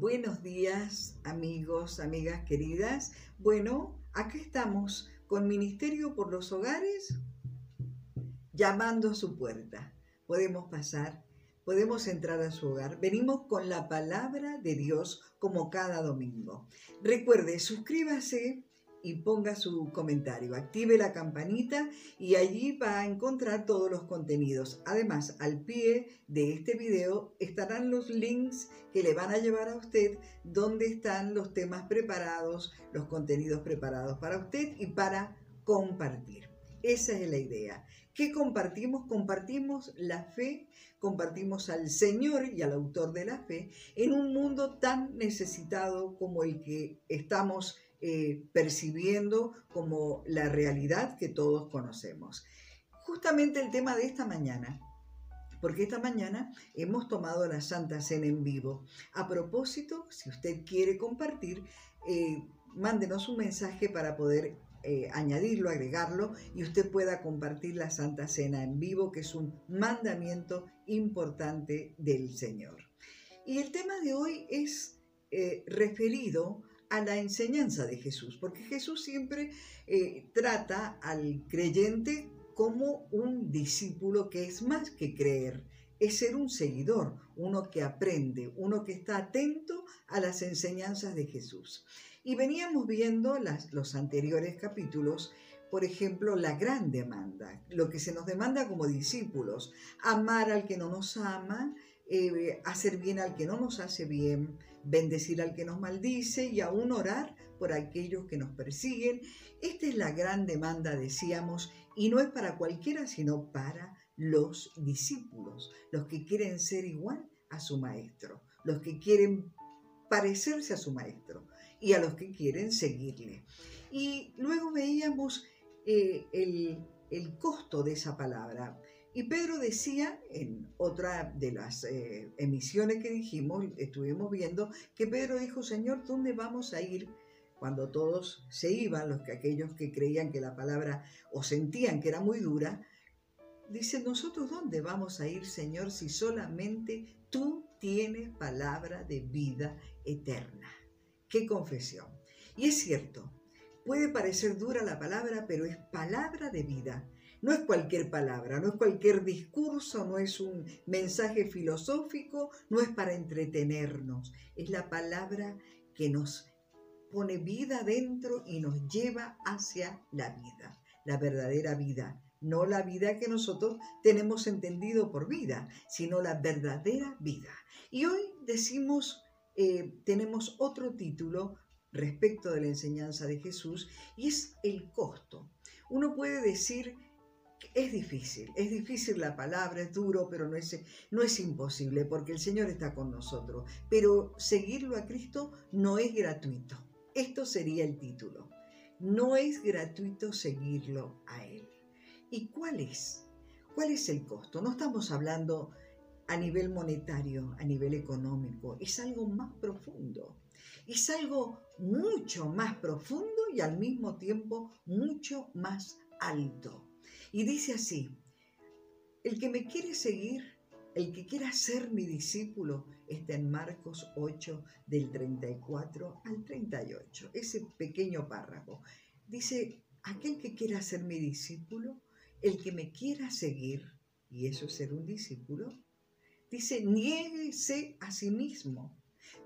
Buenos días, amigos, amigas queridas. Bueno, acá estamos con Ministerio por los Hogares llamando a su puerta. Podemos pasar, podemos entrar a su hogar. Venimos con la palabra de Dios como cada domingo. Recuerde, suscríbase y ponga su comentario, active la campanita y allí va a encontrar todos los contenidos. Además, al pie de este video estarán los links que le van a llevar a usted donde están los temas preparados, los contenidos preparados para usted y para compartir. Esa es la idea. ¿Qué compartimos? Compartimos la fe, compartimos al Señor y al autor de la fe en un mundo tan necesitado como el que estamos eh, percibiendo como la realidad que todos conocemos. Justamente el tema de esta mañana, porque esta mañana hemos tomado la Santa Cena en vivo. A propósito, si usted quiere compartir, eh, mándenos un mensaje para poder eh, añadirlo, agregarlo y usted pueda compartir la Santa Cena en vivo, que es un mandamiento importante del Señor. Y el tema de hoy es referido a la enseñanza de Jesús, porque Jesús siempre eh, trata al creyente como un discípulo que es más que creer, es ser un seguidor, uno que aprende, uno que está atento a las enseñanzas de Jesús. Y veníamos viendo los anteriores capítulos, por ejemplo, la gran demanda, lo que se nos demanda como discípulos, amar al que no nos ama, eh, hacer bien al que no nos hace bien, bendecir al que nos maldice y aún orar por aquellos que nos persiguen. Esta es la gran demanda, decíamos, y no es para cualquiera, sino para los discípulos, los que quieren ser igual a su maestro, los que quieren parecerse a su maestro y a los que quieren seguirle. Y luego veíamos eh, el, el costo de esa palabra. Y Pedro decía en otra de las eh, emisiones que dijimos, estuvimos viendo, que Pedro dijo, Señor, ¿dónde vamos a ir? Cuando todos se iban, los que aquellos que creían que la palabra o sentían que era muy dura, dice, nosotros dónde vamos a ir, Señor, si solamente tú tienes palabra de vida eterna. Qué confesión. Y es cierto, puede parecer dura la palabra, pero es palabra de vida no es cualquier palabra, no es cualquier discurso, no es un mensaje filosófico, no es para entretenernos. Es la palabra que nos pone vida dentro y nos lleva hacia la vida, la verdadera vida. No la vida que nosotros tenemos entendido por vida, sino la verdadera vida. Y hoy decimos, eh, tenemos otro título respecto de la enseñanza de Jesús y es el costo. Uno puede decir, es difícil, es difícil la palabra, es duro, pero no es, no es imposible porque el Señor está con nosotros. Pero seguirlo a Cristo no es gratuito. Esto sería el título. No es gratuito seguirlo a Él. ¿Y cuál es? ¿Cuál es el costo? No estamos hablando a nivel monetario, a nivel económico, es algo más profundo. Es algo mucho más profundo y al mismo tiempo mucho más alto. Y dice así, el que me quiere seguir, el que quiera ser mi discípulo, está en Marcos 8 del 34 al 38, ese pequeño párrafo. Dice, aquel que quiera ser mi discípulo, el que me quiera seguir, y eso es ser un discípulo, dice, niéguese a sí mismo,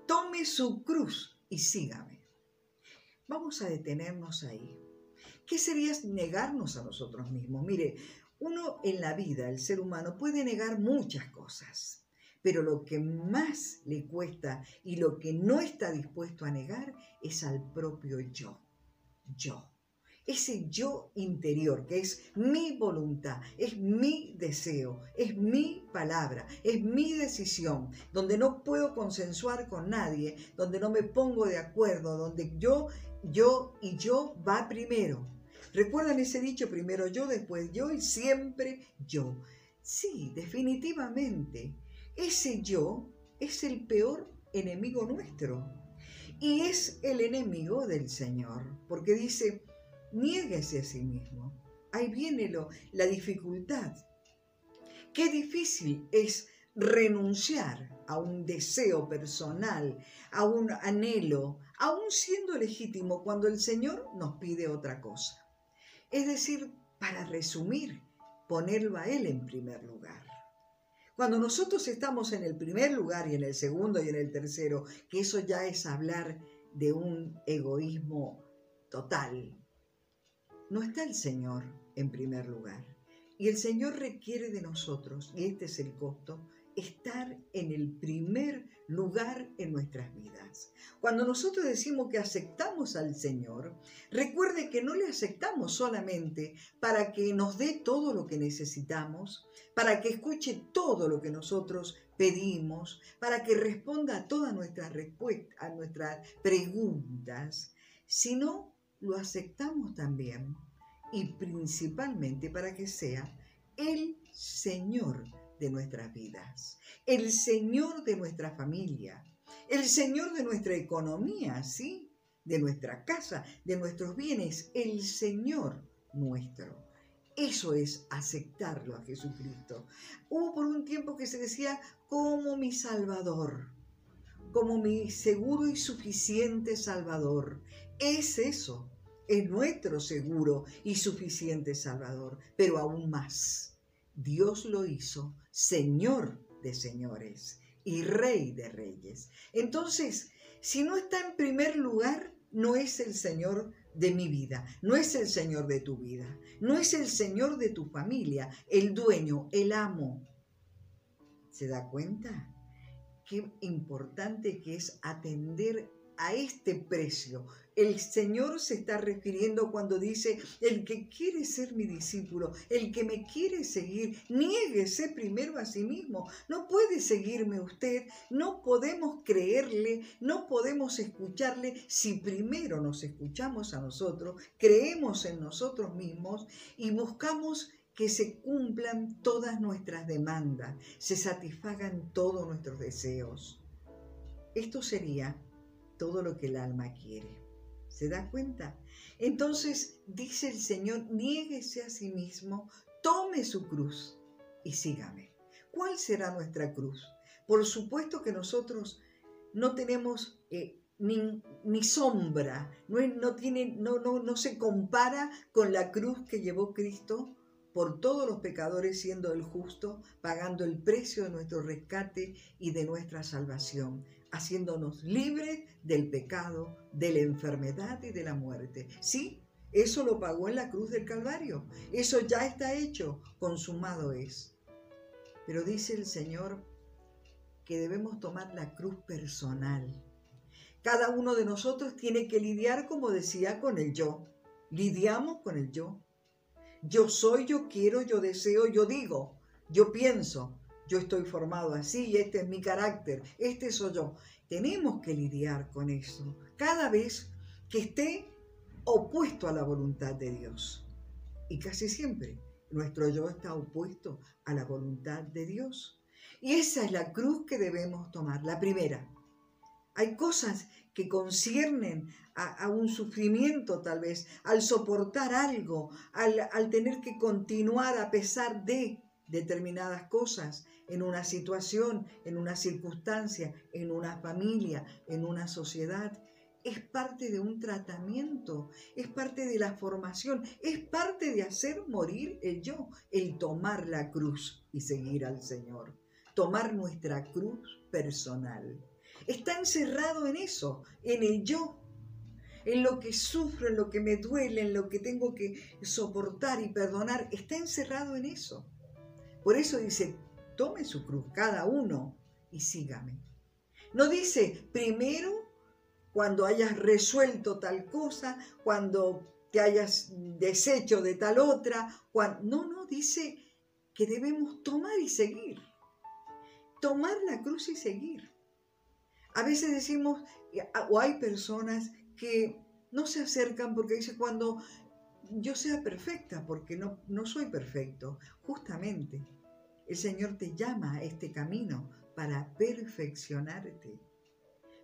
tome su cruz y sígame. Vamos a detenernos ahí. ¿Qué sería negarnos a nosotros mismos? Mire, uno en la vida, el ser humano, puede negar muchas cosas, pero lo que más le cuesta y lo que no está dispuesto a negar es al propio yo, yo. Ese yo interior, que es mi voluntad, es mi deseo, es mi palabra, es mi decisión, donde no puedo consensuar con nadie, donde no me pongo de acuerdo, donde yo, yo y yo va primero. ¿Recuerdan ese dicho? Primero yo, después yo y siempre yo. Sí, definitivamente. Ese yo es el peor enemigo nuestro. Y es el enemigo del Señor. Porque dice, niéguese a sí mismo. Ahí viene lo, la dificultad. Qué difícil es renunciar a un deseo personal, a un anhelo, aún siendo legítimo cuando el Señor nos pide otra cosa. Es decir, para resumir, ponerlo a Él en primer lugar. Cuando nosotros estamos en el primer lugar y en el segundo y en el tercero, que eso ya es hablar de un egoísmo total, no está el Señor en primer lugar. Y el Señor requiere de nosotros, y este es el costo, estar en el primer lugar en nuestras vidas. Cuando nosotros decimos que aceptamos al Señor, recuerde que no le aceptamos solamente para que nos dé todo lo que necesitamos, para que escuche todo lo que nosotros pedimos, para que responda a todas nuestras respuestas, a nuestras preguntas, sino lo aceptamos también y principalmente para que sea el Señor de nuestras vidas, el Señor de nuestra familia, el Señor de nuestra economía, ¿sí? De nuestra casa, de nuestros bienes, el Señor nuestro. Eso es aceptarlo a Jesucristo. Hubo por un tiempo que se decía como mi Salvador, como mi seguro y suficiente Salvador. Es eso, es nuestro seguro y suficiente Salvador, pero aún más. Dios lo hizo Señor de señores y Rey de reyes. Entonces, si no está en primer lugar, no es el Señor de mi vida, no es el Señor de tu vida, no es el Señor de tu familia, el dueño, el amo. ¿Se da cuenta? Qué importante que es atender a este precio. El Señor se está refiriendo cuando dice, el que quiere ser mi discípulo, el que me quiere seguir, niéguese primero a sí mismo. No puede seguirme usted, no podemos creerle, no podemos escucharle si primero nos escuchamos a nosotros, creemos en nosotros mismos y buscamos que se cumplan todas nuestras demandas, se satisfagan todos nuestros deseos. Esto sería todo lo que el alma quiere. ¿Se da cuenta? Entonces dice el Señor, niéguese a sí mismo, tome su cruz y sígame. ¿Cuál será nuestra cruz? Por supuesto que nosotros no tenemos eh, ni, ni, sombra, no, no, tiene, no, no, no se compara con la cruz que llevó Cristo por todos los pecadores siendo el justo, pagando el precio de nuestro rescate y de nuestra salvación haciéndonos libres del pecado, de la enfermedad y de la muerte. Sí, eso lo pagó en la cruz del Calvario. Eso ya está hecho, consumado es. Pero dice el Señor que debemos tomar la cruz personal. Cada uno de nosotros tiene que lidiar, como decía, con el yo. Lidiamos con el yo. Yo soy, yo quiero, yo deseo, yo digo, yo pienso, yo estoy formado así y este es mi carácter, este soy yo. Tenemos que lidiar con eso cada vez que esté opuesto a la voluntad de Dios. Y casi siempre nuestro yo está opuesto a la voluntad de Dios. Y esa es la cruz que debemos tomar, la primera. Hay cosas que conciernen a, un sufrimiento tal vez, al soportar algo, al, al tener que continuar a pesar de determinadas cosas en una situación, en una circunstancia, en una familia, en una sociedad. Es parte de un tratamiento, es parte de la formación, es parte de hacer morir el yo, el tomar la cruz y seguir al Señor, tomar nuestra cruz personal. Está encerrado en eso, en el yo, en lo que sufro, en lo que me duele, en lo que tengo que soportar y perdonar, está encerrado en eso. Por eso dice, tome su cruz cada uno y sígame. No dice primero cuando hayas resuelto tal cosa, cuando te hayas deshecho de tal otra. No, no, dice que debemos tomar y seguir. Tomar la cruz y seguir. A veces decimos, o hay personas que no se acercan porque dice cuando yo sea perfecta, porque no, no soy perfecto, justamente. El Señor te llama a este camino para perfeccionarte.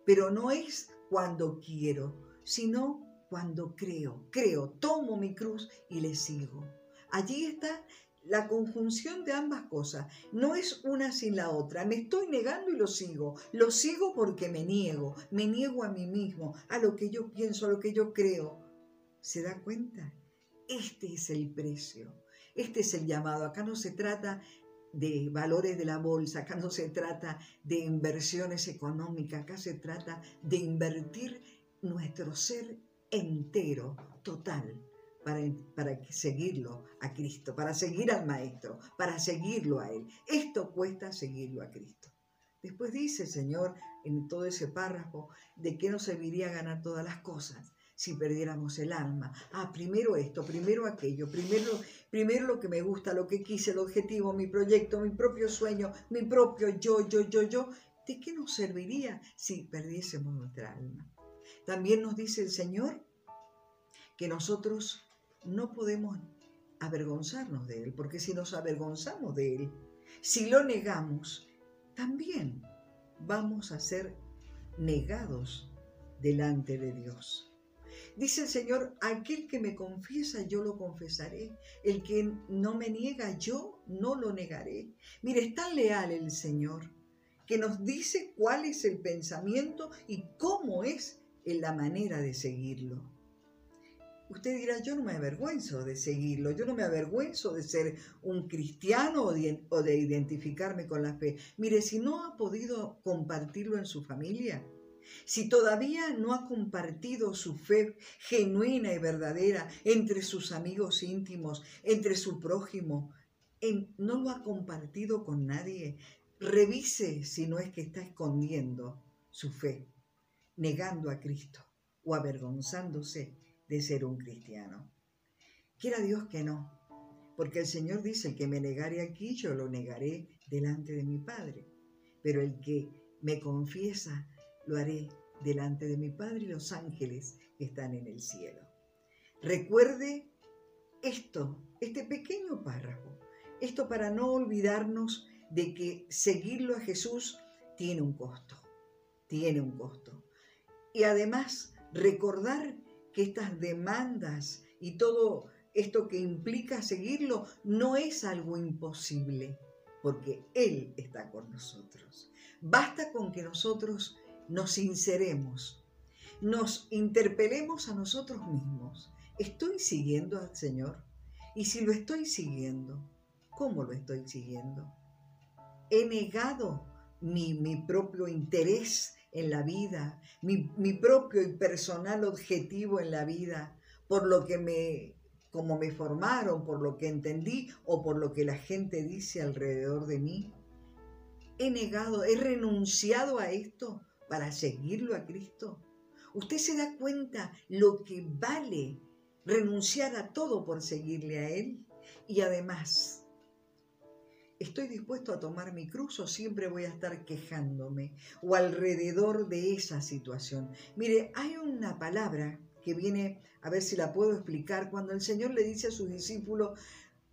Pero no es cuando quiero, sino cuando creo. Creo, tomo mi cruz y le sigo. Allí está la conjunción de ambas cosas. No es una sin la otra. Me estoy negando y lo sigo. Lo sigo porque me niego. Me niego a mí mismo, a lo que yo pienso, a lo que yo creo. ¿Se da cuenta? Este es el precio. Este es el llamado. Acá no se trata de valores de la bolsa, acá no se trata de inversiones económicas, acá se trata de invertir nuestro ser entero, total, para, para seguirlo a Cristo, para seguir al Maestro, para seguirlo a Él. Esto cuesta seguirlo a Cristo. Después dice el Señor en todo ese párrafo de que nos serviría ganar todas las cosas si perdiéramos el alma. Ah, primero esto, primero aquello, primero, primero lo que me gusta, lo que quise, el objetivo, mi proyecto, mi propio sueño, mi propio yo, yo, yo, yo. ¿De qué nos serviría si perdiésemos nuestra alma? También nos dice el Señor que nosotros no podemos avergonzarnos de Él, porque si nos avergonzamos de Él, si lo negamos, también vamos a ser negados delante de Dios. Dice el Señor, aquel que me confiesa, yo lo confesaré. El que no me niega, yo no lo negaré. Mire, es tan leal el Señor que nos dice cuál es el pensamiento y cómo es la manera de seguirlo. Usted dirá, yo no me avergüenzo de seguirlo, yo no me avergüenzo de ser un cristiano o de, identificarme con la fe. Mire, si no ha podido compartirlo en su familia, si todavía no ha compartido su fe genuina y verdadera entre sus amigos íntimos, entre su prójimo, no lo ha compartido con nadie, revise si no es que está escondiendo su fe, negando a Cristo o avergonzándose de ser un cristiano. Quiera Dios que no, porque el Señor dice, el que me negare aquí, yo lo negaré delante de mi Padre, pero el que me confiesa, lo haré delante de mi Padre y los ángeles que están en el cielo. Recuerde esto, este pequeño párrafo, esto para no olvidarnos de que seguirlo a Jesús tiene un costo, tiene un costo. Y además recordar que estas demandas y todo esto que implica seguirlo no es algo imposible, porque Él está con nosotros. Basta con que nosotros nos sinceremos, nos interpelemos a nosotros mismos. ¿Estoy siguiendo al Señor? Y si lo estoy siguiendo, ¿cómo lo estoy siguiendo? ¿He negado mi, mi propio interés en la vida, mi, mi propio y personal objetivo en la vida, por lo que me, como me formaron, por lo que entendí o por lo que la gente dice alrededor de mí. He negado, he renunciado a esto para seguirlo a Cristo. Usted se da cuenta lo que vale renunciar a todo por seguirle a Él. Y además, ¿Estoy dispuesto a tomar mi cruz o siempre voy a estar quejándome o alrededor de esa situación? Mire, hay una palabra que viene, a ver si la puedo explicar, cuando el Señor le dice a sus discípulos,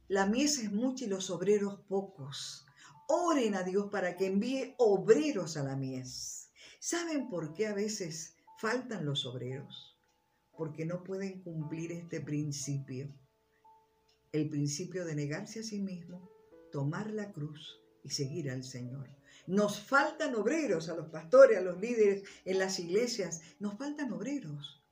la mies es mucha y los obreros pocos. Oren a Dios para que envíe obreros a la mies. ¿Saben por qué a veces faltan los obreros? Porque no pueden cumplir este principio, el principio de negarse a sí mismo tomar la cruz y seguir al Señor. Nos faltan obreros a los pastores, a los líderes en las iglesias, nos faltan obreros,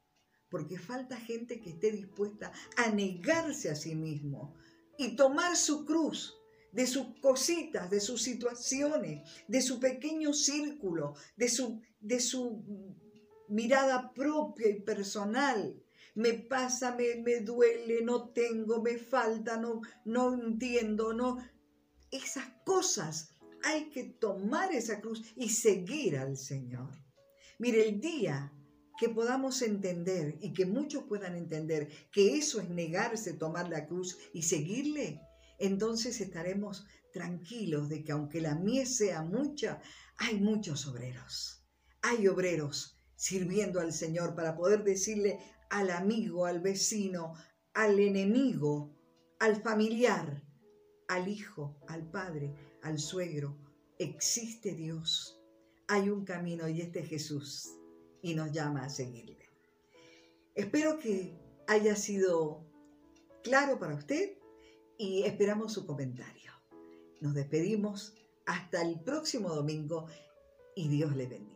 porque falta gente que esté dispuesta a negarse a sí mismo y tomar su cruz de sus cositas, de sus situaciones, de su pequeño círculo, de su, de su mirada propia y personal. Me pasa, me, me duele, no tengo, me falta, no, no entiendo, no, esas cosas. Hay que tomar esa cruz y seguir al Señor. Mire, el día que podamos entender y que muchos puedan entender que eso es negarse, tomar la cruz y seguirle, entonces estaremos tranquilos de que aunque la mies sea mucha, hay muchos obreros. Hay obreros sirviendo al Señor para poder decirle al amigo, al vecino, al enemigo, al familiar, al hijo, al padre, al suegro. Existe Dios. Hay un camino y este es Jesús y nos llama a seguirle. Espero que haya sido claro para usted y esperamos su comentario. Nos despedimos hasta el próximo domingo y Dios le bendiga.